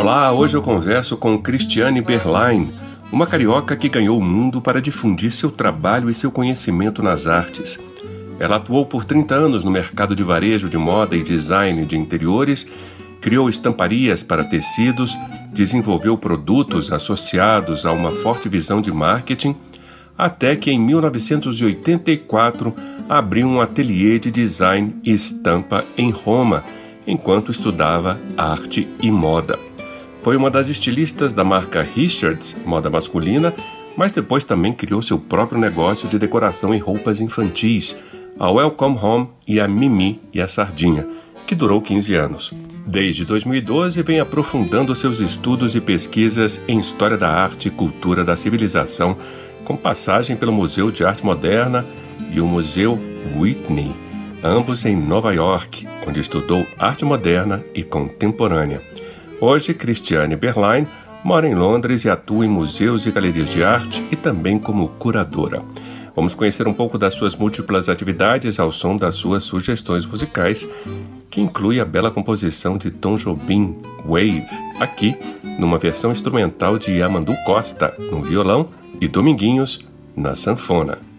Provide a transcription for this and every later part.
Olá, hoje eu converso com Cristiane Berlain, uma carioca que ganhou o mundo para difundir seu trabalho e seu conhecimento nas artes. Ela atuou por 30 anos no mercado de varejo de moda e design de interiores, criou estamparias para tecidos, desenvolveu produtos associados a uma forte visão de marketing, até que em 1984 abriu um ateliê de design e estampa em Roma, enquanto estudava arte e moda. Foi uma das estilistas da marca Richards, moda masculina, mas depois também criou seu próprio negócio de decoração em roupas infantis, a Welcome Home e a Mimi e a Sardinha, que durou 15 anos. Desde 2012 vem aprofundando seus estudos e pesquisas em história da arte e cultura da civilização, com passagem pelo Museu de Arte Moderna e o Museu Whitney, ambos em Nova York, onde estudou arte moderna e contemporânea. Hoje, Cristiane Berline mora em Londres e atua em museus e galerias de arte e também como curadora. Vamos conhecer um pouco das suas múltiplas atividades ao som das suas sugestões musicais, que inclui a bela composição de Tom Jobim, Wave, aqui numa versão instrumental de Yamandu Costa no violão e Dominguinhos na sanfona.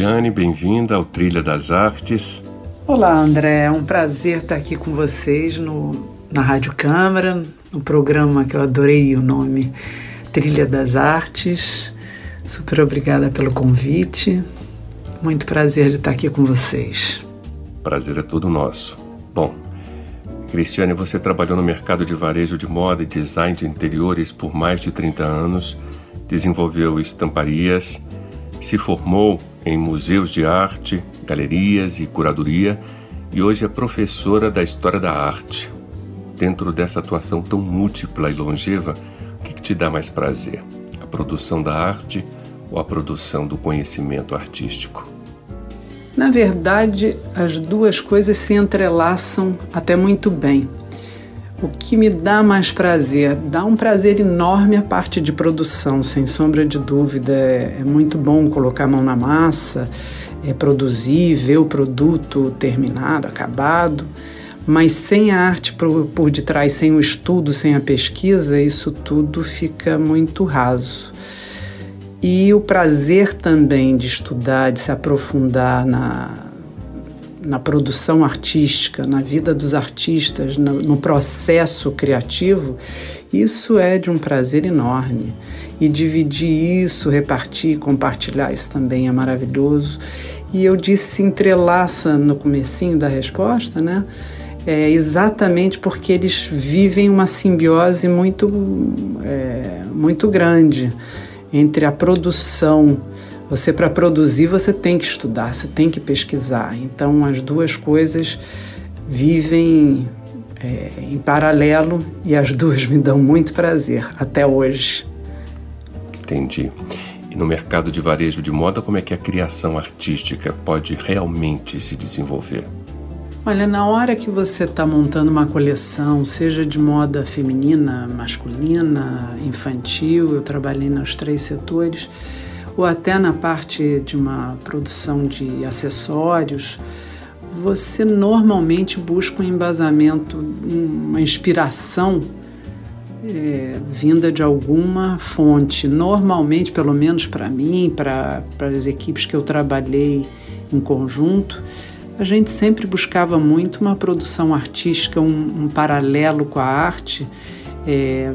Cristiane, bem-vinda ao Trilha das Artes. Olá, André, é um prazer estar aqui com vocês no, na Rádio Câmara, no programa que eu adorei o nome Trilha das Artes. Super obrigada pelo convite. Muito prazer de estar aqui com vocês. Prazer é todo nosso. Bom, Cristiane, você trabalhou no mercado de varejo de moda e design de interiores por mais de 30 anos, desenvolveu estamparias, se formou em museus de arte, galerias e curadoria e hoje é professora da História da Arte. Dentro dessa atuação tão múltipla e longeva, o que, que te dá mais prazer? A produção da arte ou a produção do conhecimento artístico? Na verdade, as duas coisas se entrelaçam até muito bem. O que me dá mais prazer? Dá um prazer enorme a parte de produção, sem sombra de dúvida. É, muito bom colocar a mão na massa, é produzir, ver o produto terminado, acabado. Mas sem a arte por, por detrás, sem o estudo, sem a pesquisa, isso tudo fica muito raso. e o prazer também de estudar, de se aprofundar na, na produção artística, na vida dos artistas, no, no, processo criativo, isso é de um prazer enorme. E dividir isso, repartir, compartilhar isso também é maravilhoso. E eu disse entrelaça no comecinho da resposta, né? É exatamente porque eles vivem uma simbiose muito, é, muito grande entre a produção. Você, para produzir, você tem que estudar, você tem que pesquisar. Então, as duas coisas vivem é, em paralelo e as duas me dão muito prazer até hoje. Entendi. E no mercado de varejo de moda, como é que a criação artística pode realmente se desenvolver? Olha, na hora que você está montando uma coleção, seja de moda feminina, masculina, infantil, eu trabalhei nos três setores, ou até na parte de uma produção de acessórios, você normalmente busca um embasamento, uma inspiração é, vinda de alguma fonte. Normalmente, pelo menos para mim, para as equipes que eu trabalhei em conjunto, a gente sempre buscava muito uma produção artística, um, um paralelo com a arte, é,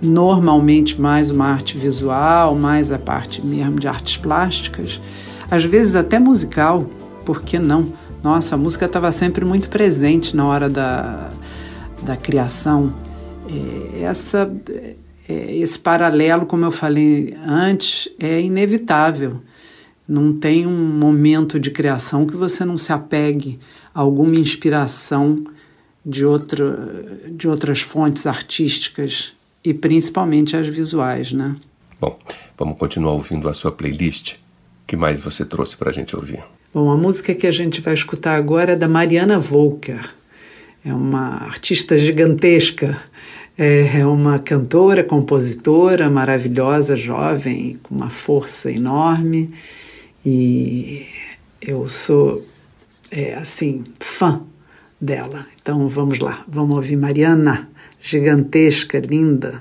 normalmente mais uma arte visual, mais a parte mesmo de artes plásticas, às vezes até musical, por que não? Nossa, a música estava sempre muito presente na hora da, da criação. É, essa, é, esse paralelo, como eu falei antes, é inevitável. Não tem um momento de criação que você não se apegue a alguma inspiração de, outra, de outras fontes artísticas e principalmente as visuais, né? Bom, vamos continuar ouvindo a sua playlist. O que mais você trouxe para a gente ouvir? Bom, a música que a gente vai escutar agora é da Mariana Volker. É uma artista gigantesca. É uma cantora, compositora maravilhosa, jovem, com uma força enorme e eu sou, é, assim, fã dela. Então vamos lá, vamos ouvir Mariana, gigantesca, linda.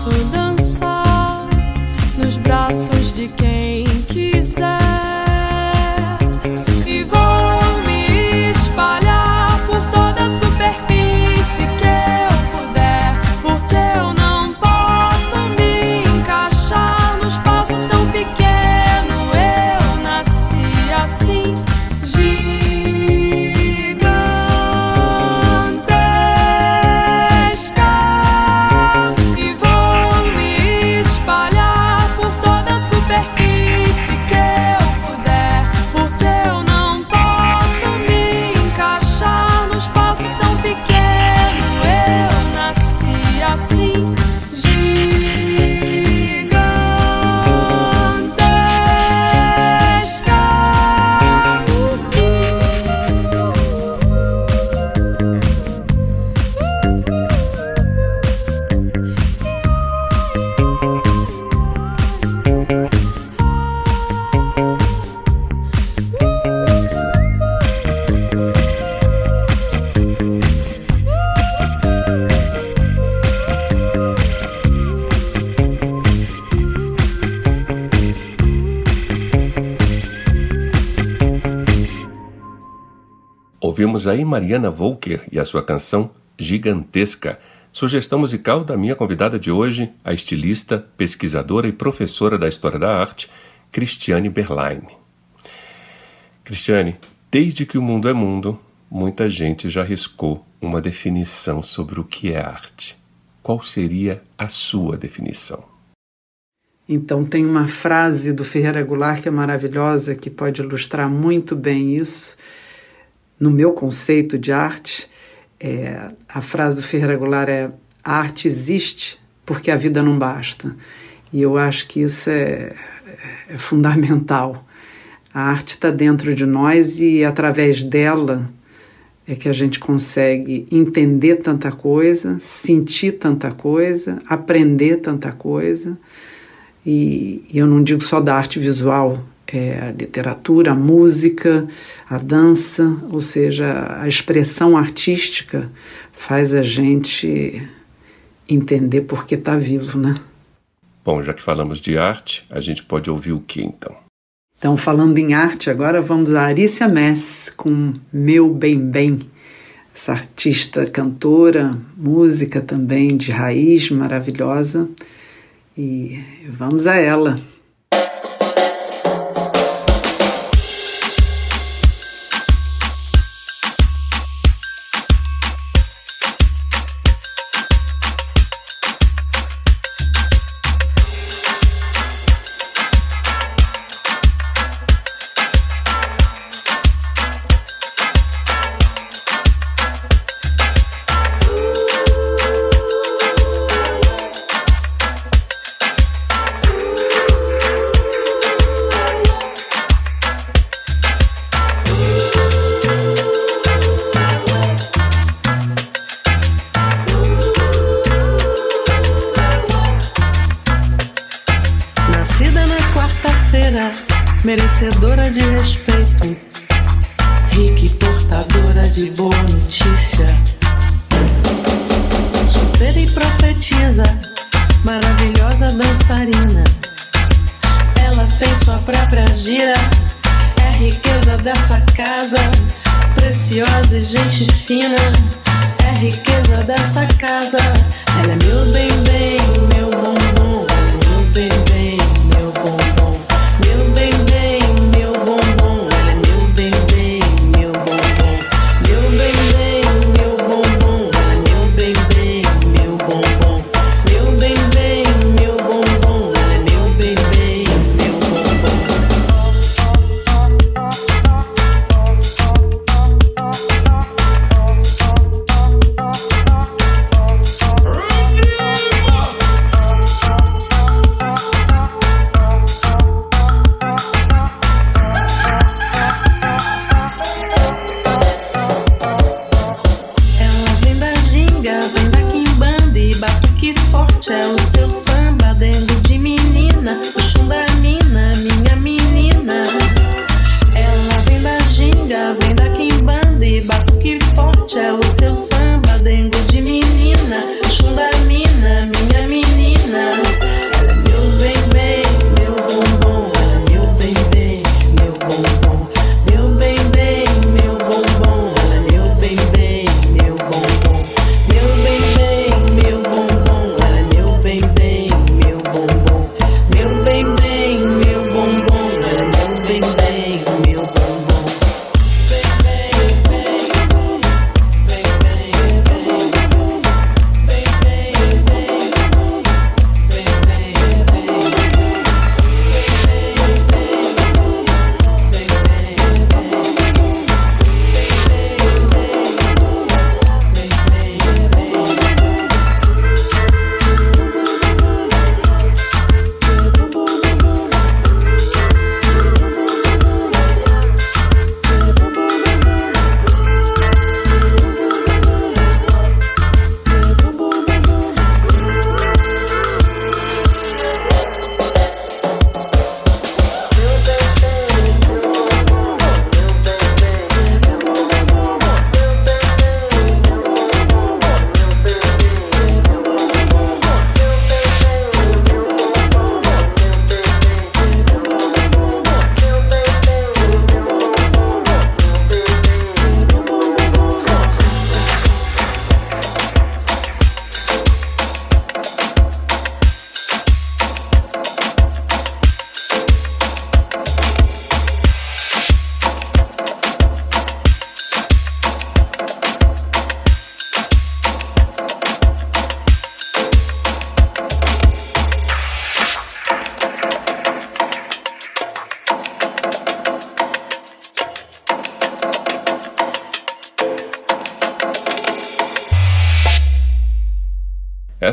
so ouvimos aí Mariana Volker e a sua canção Gigantesca, sugestão musical da minha convidada de hoje, a estilista, pesquisadora e professora da História da Arte, Cristiane Berline. Cristiane, desde que o mundo é mundo, muita gente já arriscou uma definição sobre o que é arte. Qual seria a sua definição? Então, tem uma frase do Ferreira Goulart que é maravilhosa, que pode ilustrar muito bem isso. No meu conceito de arte, é, a frase do Ferreira Goulart é: a arte existe porque a vida não basta. E eu acho que isso é, é fundamental. A arte está dentro de nós e através dela é que a gente consegue entender tanta coisa, sentir tanta coisa, aprender tanta coisa. E, e eu não digo só da arte visual, é a literatura, a música, a dança, ou seja, a expressão artística faz a gente entender por que está vivo, né? Bom, já que falamos de arte, a gente pode ouvir o que então? Então, falando em arte, agora vamos a Arícia Mess com Meu Bem Bem. Essa artista, cantora, música também de raiz maravilhosa. E vamos a ela. And I'm your baby.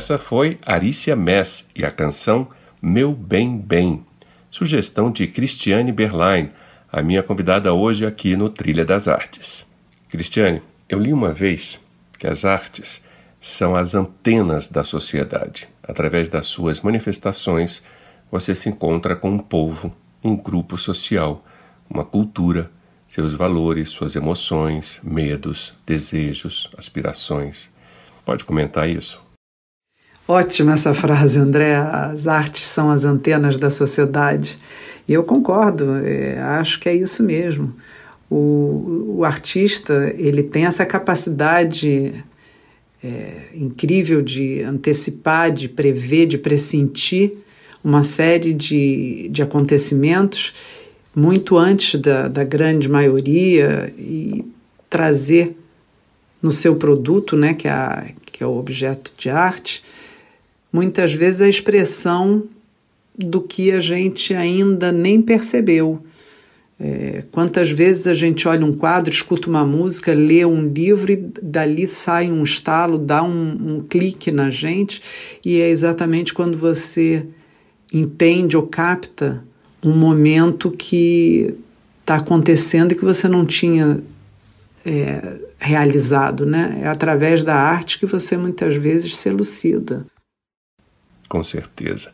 Essa foi Arícia Mess e a canção Meu Bem Bem, sugestão de Cristiane Berline, a minha convidada hoje aqui no Trilha das Artes. Cristiane, eu li uma vez que as artes são as antenas da sociedade. Através das suas manifestações, você se encontra com um povo, um grupo social, uma cultura, seus valores, suas emoções, medos, desejos, aspirações. Pode comentar isso? Ótima essa frase, André. As artes são as antenas da sociedade. E eu concordo, é, acho que é isso mesmo. O, o artista ele tem essa capacidade é, incrível de antecipar, de prever, de pressentir uma série de, de acontecimentos muito antes da, da grande maioria e trazer no seu produto, né, que, é a, que é o objeto de arte, muitas vezes a expressão do que a gente ainda nem percebeu. É, quantas vezes a gente olha um quadro, escuta uma música, lê um livro e dali sai um estalo, dá um, um clique na gente, e é exatamente quando você entende ou capta um momento que está acontecendo e que você não tinha é, realizado, né? É através da arte que você muitas vezes se elucida. Com certeza.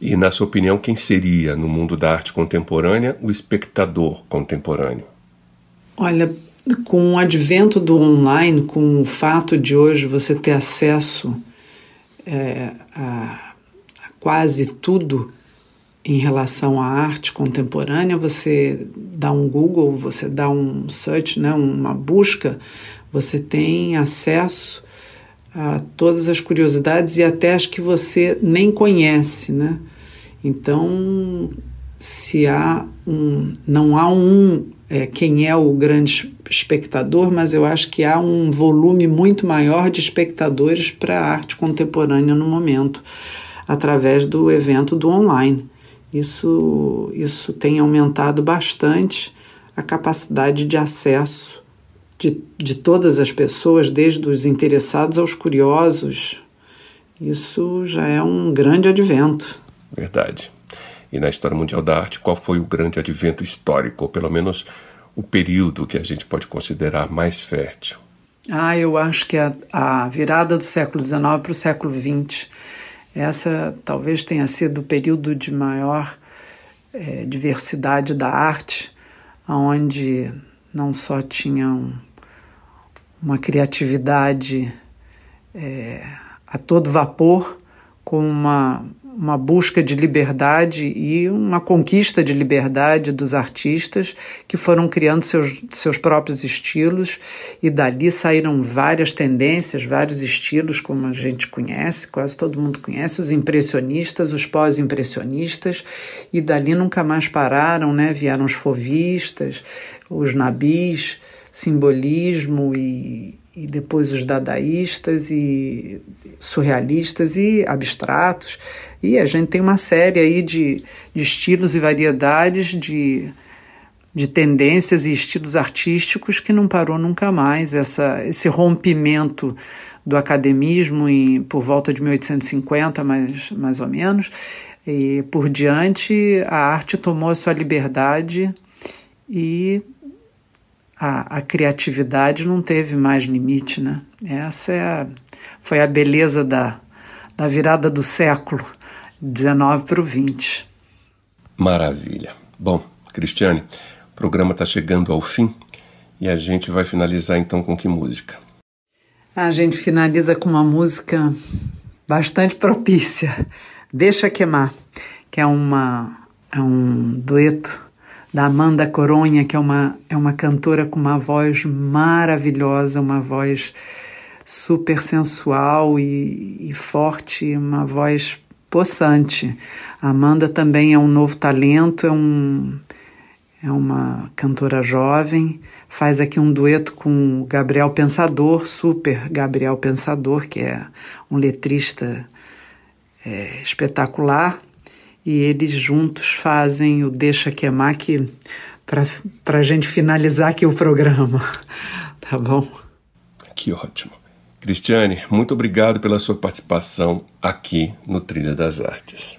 E, na sua opinião, quem seria, no mundo da arte contemporânea, o espectador contemporâneo? Olha, com o advento do online, com o fato de hoje você ter acesso é, a, a quase tudo em relação à arte contemporânea, você dá um Google, você dá um search, né, uma busca, você tem acesso a todas as curiosidades e até as que você nem conhece, né? Então, se há um, não há um é, quem é o grande espectador, mas eu acho que há um volume muito maior de espectadores para a arte contemporânea no momento, através do evento do online. Isso, isso tem aumentado bastante a capacidade de acesso de, de todas as pessoas, desde os interessados aos curiosos. Isso já é um grande advento. Verdade. E na história mundial da arte, qual foi o grande advento histórico, ou pelo menos o período que a gente pode considerar mais fértil? Ah, eu acho que a, a virada do século XIX para o século XX essa talvez tenha sido o período de maior é, diversidade da arte, onde não só tinham uma criatividade é, a todo vapor, com uma uma busca de liberdade e uma conquista de liberdade dos artistas que foram criando seus, seus próprios estilos. E dali saíram várias tendências, vários estilos, como a gente conhece, quase todo mundo conhece, os impressionistas, os pós-impressionistas, e dali nunca mais pararam, né? Vieram os fovistas, os nabis, simbolismo e, e depois os dadaístas e surrealistas e abstratos. E a gente tem uma série aí de, de estilos e variedades de, de tendências e estilos artísticos que não parou nunca mais. Essa, esse rompimento do academismo em, por volta de 1850, mais, mais ou menos, e por diante a arte tomou a sua liberdade e a, a criatividade não teve mais limite, né? Essa é a, foi a beleza da, da virada do século 19 para o 20. Maravilha. Bom, Cristiane, o programa está chegando ao fim e a gente vai finalizar então com que música? A gente finaliza com uma música bastante propícia, Deixa Queimar, que é, uma, é um dueto da Amanda Coronha, que é uma, é uma cantora com uma voz maravilhosa, uma voz super sensual e, e forte, uma voz possante. A Amanda também é um novo talento, é, um, é uma cantora jovem, faz aqui um dueto com o Gabriel Pensador, super Gabriel Pensador, que é um letrista é, espetacular e eles juntos fazem o Deixa Queimar que para a gente finalizar aqui o programa, tá bom? Que ótimo. Cristiane, muito obrigado pela sua participação aqui no Trilha das Artes.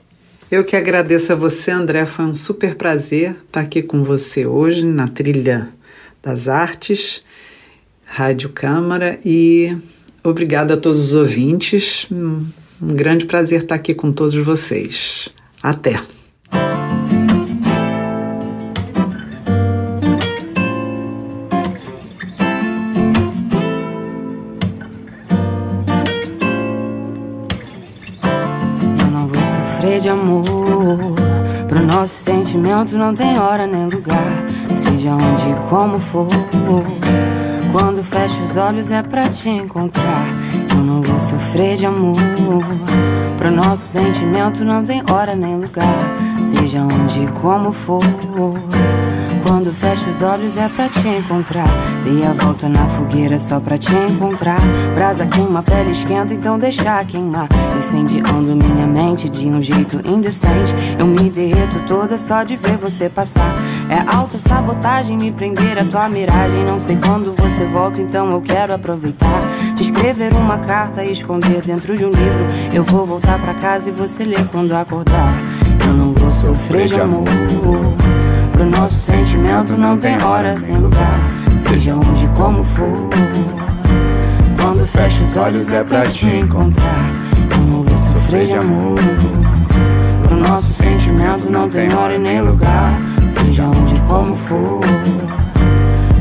Eu que agradeço a você, André. Foi um super prazer estar aqui com você hoje na Trilha das Artes, Rádio Câmara e obrigada a todos os ouvintes. Um grande prazer estar aqui com todos vocês. Até! de amor. Pro nosso sentimento não tem hora nem lugar, seja onde como for. Quando fecho os olhos é pra te encontrar. Eu não vou sofrer de amor. Nosso sentimento não tem hora nem lugar, seja onde como for. Quando fecho os olhos é pra te encontrar. Dei a volta na fogueira só pra te encontrar. Brasa queima, pele esquenta, então deixa queimar. Incendiando minha mente de um jeito indecente. Eu me derreto toda só de ver você passar. É autossabotagem me prender a tua miragem. Não sei quando você volta, então eu quero aproveitar. Te escrever uma carta e esconder dentro de um livro. Eu vou voltar pra casa e você ler quando acordar. Eu não vou sofrer de amor. Nosso sentimento não tem hora nem lugar, seja onde como for. Quando fecho os olhos é pra te encontrar. Eu não vou sofrer de amor. Pro nosso sentimento não tem hora e nem lugar, seja onde como for.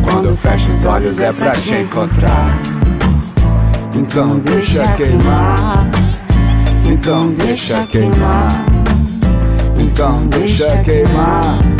Quando fecho os olhos é pra te encontrar. Então deixa queimar. Então deixa queimar. Então deixa queimar.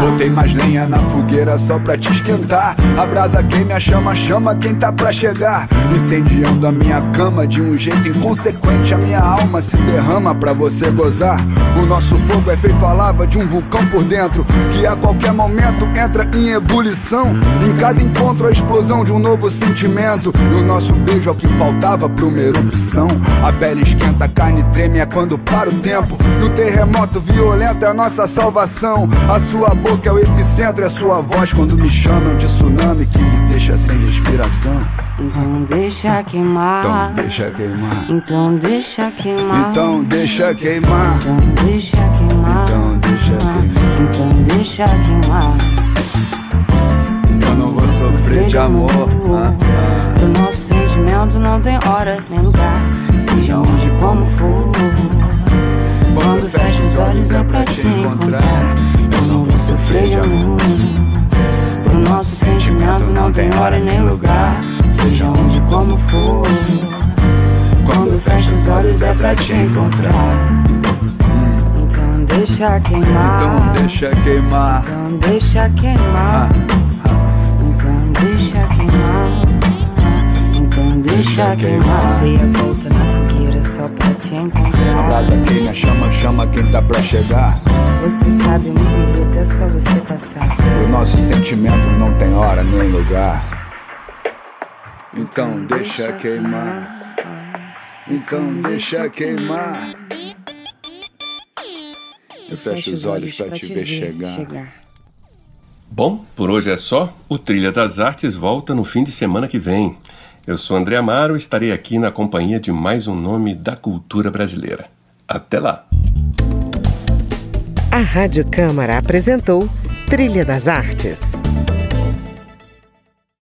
Botei mais lenha na fogueira só pra te esquentar. A brasa queima, a chama, chama quem tá pra chegar. Incendiando a minha cama de um jeito inconsequente. A minha alma se derrama pra você gozar. O nosso fogo é feito a lava de um vulcão por dentro. Que a qualquer momento entra em ebulição. Em cada encontro, a explosão de um novo sentimento. E o nosso beijo é o que faltava pra uma erupção. A pele esquenta, a carne treme, é quando para o tempo. E o terremoto violento é a nossa salvação. A sua boca é o epicentro, é a sua voz quando me chamam de tsunami que me deixa sem respiração. Então deixa queimar. Então deixa queimar. Então deixa queimar. Então deixa queimar. Então deixa queimar. Então deixa queimar. Então deixa queimar. Eu não vou sofrer de amor. O nosso sentimento não tem hora nem lugar, seja onde como for. Quando fecho os olhos é pra te encontrar. Eu não vou sofrer de amor. Pro nosso sentimento não tem hora nem lugar, seja onde como for. Quando fecho os olhos é pra te encontrar. Então deixa queimar. Então deixa queimar. Então deixa queimar. Então deixa queimar. Então deixa queimar. Dei a volta na só pra te encontrar. A brasa queima, chama, chama quem tá pra chegar. Você sabe, me derreto, é só você passar. Pro nosso sentimento não tem hora nem lugar. Então deixa queimar. Então deixa queimar. Eu fecho os olhos pra te ver chegar. Bom, por hoje é só. O Trilha das Artes volta no fim de semana que vem. Eu sou André Amaro e estarei aqui na companhia de mais um nome da cultura brasileira. Até lá! A Rádio Câmara apresentou Trilha das Artes.